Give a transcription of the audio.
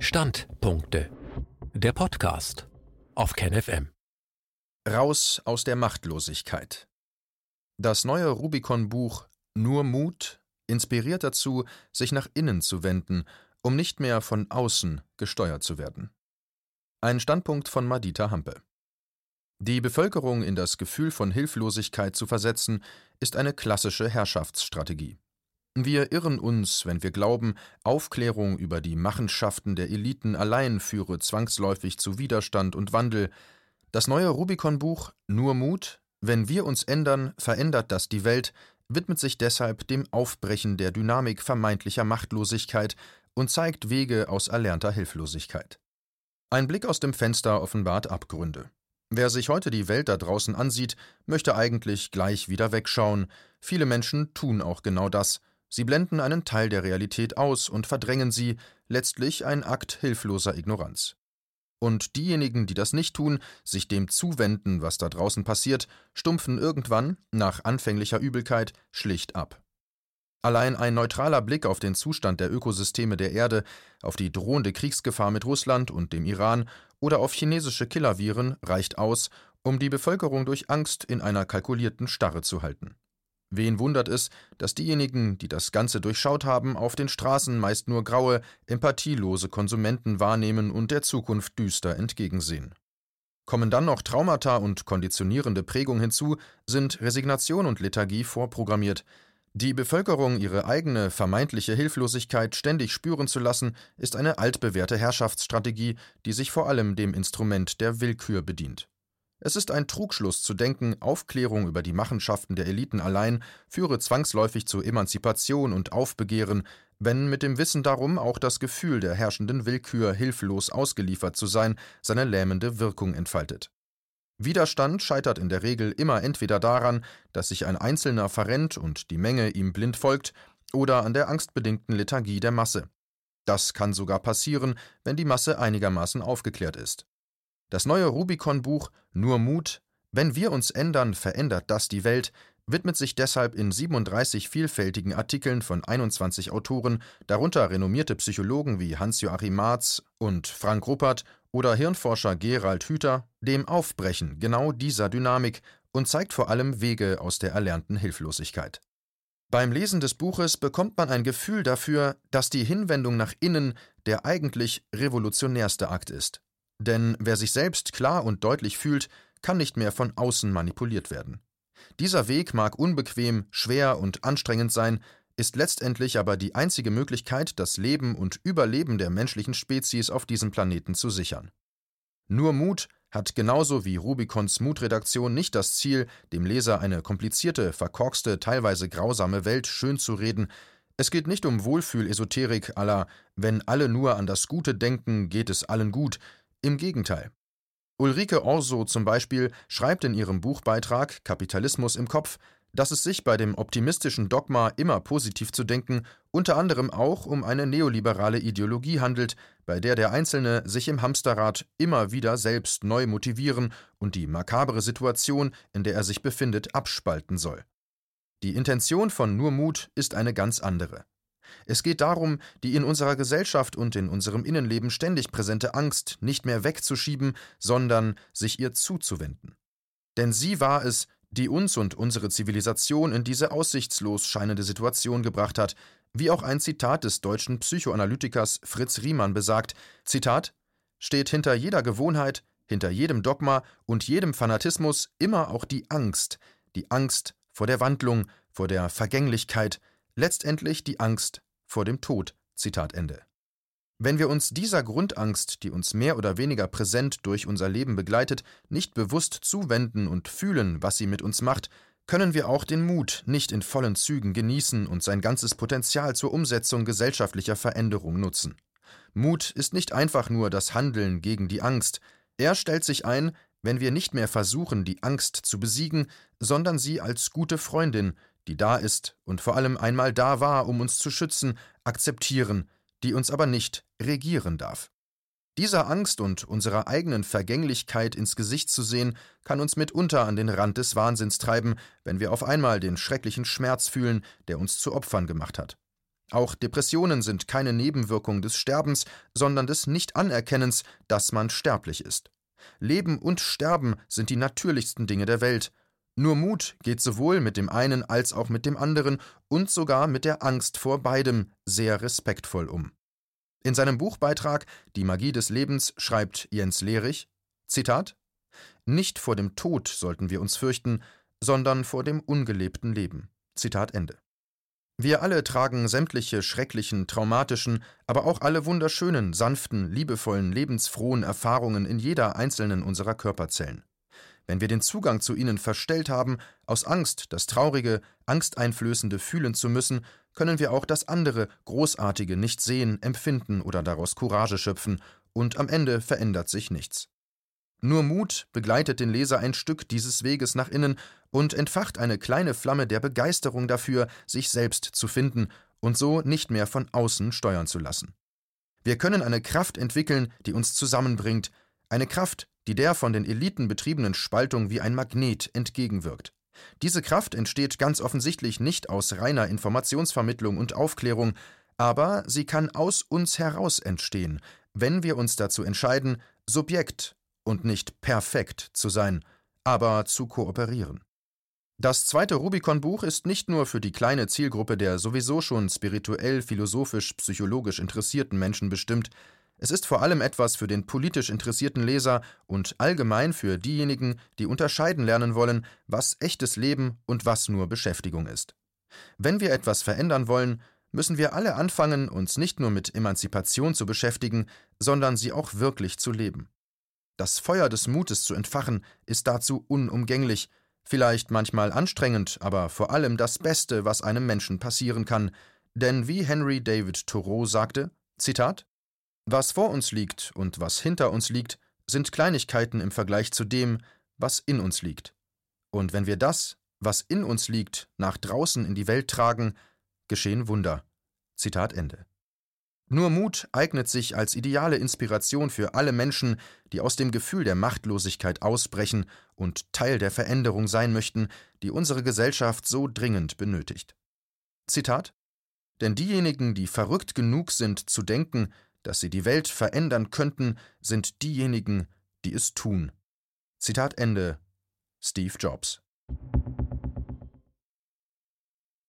Standpunkte. Der Podcast auf KenFM. Raus aus der Machtlosigkeit. Das neue Rubicon-Buch Nur Mut inspiriert dazu, sich nach innen zu wenden, um nicht mehr von außen gesteuert zu werden. Ein Standpunkt von Madita Hampe. Die Bevölkerung in das Gefühl von Hilflosigkeit zu versetzen, ist eine klassische Herrschaftsstrategie. Wir irren uns, wenn wir glauben, Aufklärung über die Machenschaften der Eliten allein führe zwangsläufig zu Widerstand und Wandel. Das neue Rubicon-Buch Nur Mut, wenn wir uns ändern, verändert das die Welt, widmet sich deshalb dem Aufbrechen der Dynamik vermeintlicher Machtlosigkeit und zeigt Wege aus erlernter Hilflosigkeit. Ein Blick aus dem Fenster offenbart Abgründe. Wer sich heute die Welt da draußen ansieht, möchte eigentlich gleich wieder wegschauen. Viele Menschen tun auch genau das. Sie blenden einen Teil der Realität aus und verdrängen sie, letztlich ein Akt hilfloser Ignoranz. Und diejenigen, die das nicht tun, sich dem zuwenden, was da draußen passiert, stumpfen irgendwann, nach anfänglicher Übelkeit, schlicht ab. Allein ein neutraler Blick auf den Zustand der Ökosysteme der Erde, auf die drohende Kriegsgefahr mit Russland und dem Iran oder auf chinesische Killerviren reicht aus, um die Bevölkerung durch Angst in einer kalkulierten Starre zu halten. Wen wundert es, dass diejenigen, die das Ganze durchschaut haben, auf den Straßen meist nur graue, empathielose Konsumenten wahrnehmen und der Zukunft düster entgegensehen. Kommen dann noch Traumata und konditionierende Prägung hinzu, sind Resignation und Lethargie vorprogrammiert. Die Bevölkerung ihre eigene vermeintliche Hilflosigkeit ständig spüren zu lassen, ist eine altbewährte Herrschaftsstrategie, die sich vor allem dem Instrument der Willkür bedient. Es ist ein Trugschluss zu denken, Aufklärung über die Machenschaften der Eliten allein führe zwangsläufig zu Emanzipation und Aufbegehren, wenn mit dem Wissen darum auch das Gefühl der herrschenden Willkür hilflos ausgeliefert zu sein seine lähmende Wirkung entfaltet. Widerstand scheitert in der Regel immer entweder daran, dass sich ein Einzelner verrennt und die Menge ihm blind folgt, oder an der angstbedingten Lethargie der Masse. Das kann sogar passieren, wenn die Masse einigermaßen aufgeklärt ist. Das neue Rubicon-Buch Nur Mut, wenn wir uns ändern, verändert das die Welt, widmet sich deshalb in 37 vielfältigen Artikeln von 21 Autoren, darunter renommierte Psychologen wie Hans-Joachim Marz und Frank Ruppert oder Hirnforscher Gerald Hüther, dem Aufbrechen genau dieser Dynamik und zeigt vor allem Wege aus der erlernten Hilflosigkeit. Beim Lesen des Buches bekommt man ein Gefühl dafür, dass die Hinwendung nach innen der eigentlich revolutionärste Akt ist. Denn wer sich selbst klar und deutlich fühlt, kann nicht mehr von außen manipuliert werden. Dieser Weg mag unbequem, schwer und anstrengend sein, ist letztendlich aber die einzige Möglichkeit, das Leben und Überleben der menschlichen Spezies auf diesem Planeten zu sichern. Nur Mut hat genauso wie Rubicons Mutredaktion nicht das Ziel, dem Leser eine komplizierte, verkorkste, teilweise grausame Welt schönzureden. Es geht nicht um Wohlfühlesoterik aller wenn alle nur an das Gute denken, geht es allen gut, im Gegenteil. Ulrike Orso zum Beispiel schreibt in ihrem Buchbeitrag Kapitalismus im Kopf, dass es sich bei dem optimistischen Dogma immer positiv zu denken unter anderem auch um eine neoliberale Ideologie handelt, bei der der Einzelne sich im Hamsterrad immer wieder selbst neu motivieren und die makabere Situation, in der er sich befindet, abspalten soll. Die Intention von Nur Mut ist eine ganz andere. Es geht darum, die in unserer Gesellschaft und in unserem Innenleben ständig präsente Angst nicht mehr wegzuschieben, sondern sich ihr zuzuwenden. Denn sie war es, die uns und unsere Zivilisation in diese aussichtslos scheinende Situation gebracht hat, wie auch ein Zitat des deutschen Psychoanalytikers Fritz Riemann besagt, Zitat, steht hinter jeder Gewohnheit, hinter jedem Dogma und jedem Fanatismus immer auch die Angst, die Angst vor der Wandlung, vor der Vergänglichkeit, letztendlich die Angst vor dem Tod. Zitat Ende. Wenn wir uns dieser Grundangst, die uns mehr oder weniger präsent durch unser Leben begleitet, nicht bewusst zuwenden und fühlen, was sie mit uns macht, können wir auch den Mut nicht in vollen Zügen genießen und sein ganzes Potenzial zur Umsetzung gesellschaftlicher Veränderung nutzen. Mut ist nicht einfach nur das Handeln gegen die Angst, er stellt sich ein, wenn wir nicht mehr versuchen, die Angst zu besiegen, sondern sie als gute Freundin, die da ist und vor allem einmal da war, um uns zu schützen, akzeptieren, die uns aber nicht regieren darf. Dieser Angst und unserer eigenen Vergänglichkeit ins Gesicht zu sehen, kann uns mitunter an den Rand des Wahnsinns treiben, wenn wir auf einmal den schrecklichen Schmerz fühlen, der uns zu Opfern gemacht hat. Auch Depressionen sind keine Nebenwirkung des Sterbens, sondern des Nichtanerkennens, dass man sterblich ist. Leben und Sterben sind die natürlichsten Dinge der Welt. Nur Mut geht sowohl mit dem einen als auch mit dem anderen und sogar mit der Angst vor beidem sehr respektvoll um. In seinem Buchbeitrag Die Magie des Lebens schreibt Jens Lehrich: Zitat: Nicht vor dem Tod sollten wir uns fürchten, sondern vor dem ungelebten Leben. Zitat Ende. Wir alle tragen sämtliche schrecklichen, traumatischen, aber auch alle wunderschönen, sanften, liebevollen, lebensfrohen Erfahrungen in jeder einzelnen unserer Körperzellen. Wenn wir den Zugang zu ihnen verstellt haben, aus Angst, das traurige, angsteinflößende fühlen zu müssen, können wir auch das andere, großartige nicht sehen, empfinden oder daraus Courage schöpfen, und am Ende verändert sich nichts. Nur Mut begleitet den Leser ein Stück dieses Weges nach innen und entfacht eine kleine Flamme der Begeisterung dafür, sich selbst zu finden und so nicht mehr von außen steuern zu lassen. Wir können eine Kraft entwickeln, die uns zusammenbringt, eine Kraft, die der von den Eliten betriebenen Spaltung wie ein Magnet entgegenwirkt. Diese Kraft entsteht ganz offensichtlich nicht aus reiner Informationsvermittlung und Aufklärung, aber sie kann aus uns heraus entstehen, wenn wir uns dazu entscheiden, Subjekt und nicht perfekt zu sein, aber zu kooperieren. Das zweite Rubicon-Buch ist nicht nur für die kleine Zielgruppe der sowieso schon spirituell, philosophisch, psychologisch interessierten Menschen bestimmt, es ist vor allem etwas für den politisch interessierten Leser und allgemein für diejenigen, die unterscheiden lernen wollen, was echtes Leben und was nur Beschäftigung ist. Wenn wir etwas verändern wollen, müssen wir alle anfangen, uns nicht nur mit Emanzipation zu beschäftigen, sondern sie auch wirklich zu leben. Das Feuer des Mutes zu entfachen ist dazu unumgänglich, vielleicht manchmal anstrengend, aber vor allem das Beste, was einem Menschen passieren kann. Denn wie Henry David Thoreau sagte, Zitat, Was vor uns liegt und was hinter uns liegt, sind Kleinigkeiten im Vergleich zu dem, was in uns liegt. Und wenn wir das, was in uns liegt, nach draußen in die Welt tragen, geschehen Wunder. Zitat Ende. Nur Mut eignet sich als ideale Inspiration für alle Menschen, die aus dem Gefühl der Machtlosigkeit ausbrechen und Teil der Veränderung sein möchten, die unsere Gesellschaft so dringend benötigt. Zitat Denn diejenigen, die verrückt genug sind zu denken, dass sie die Welt verändern könnten, sind diejenigen, die es tun. Zitat Ende Steve Jobs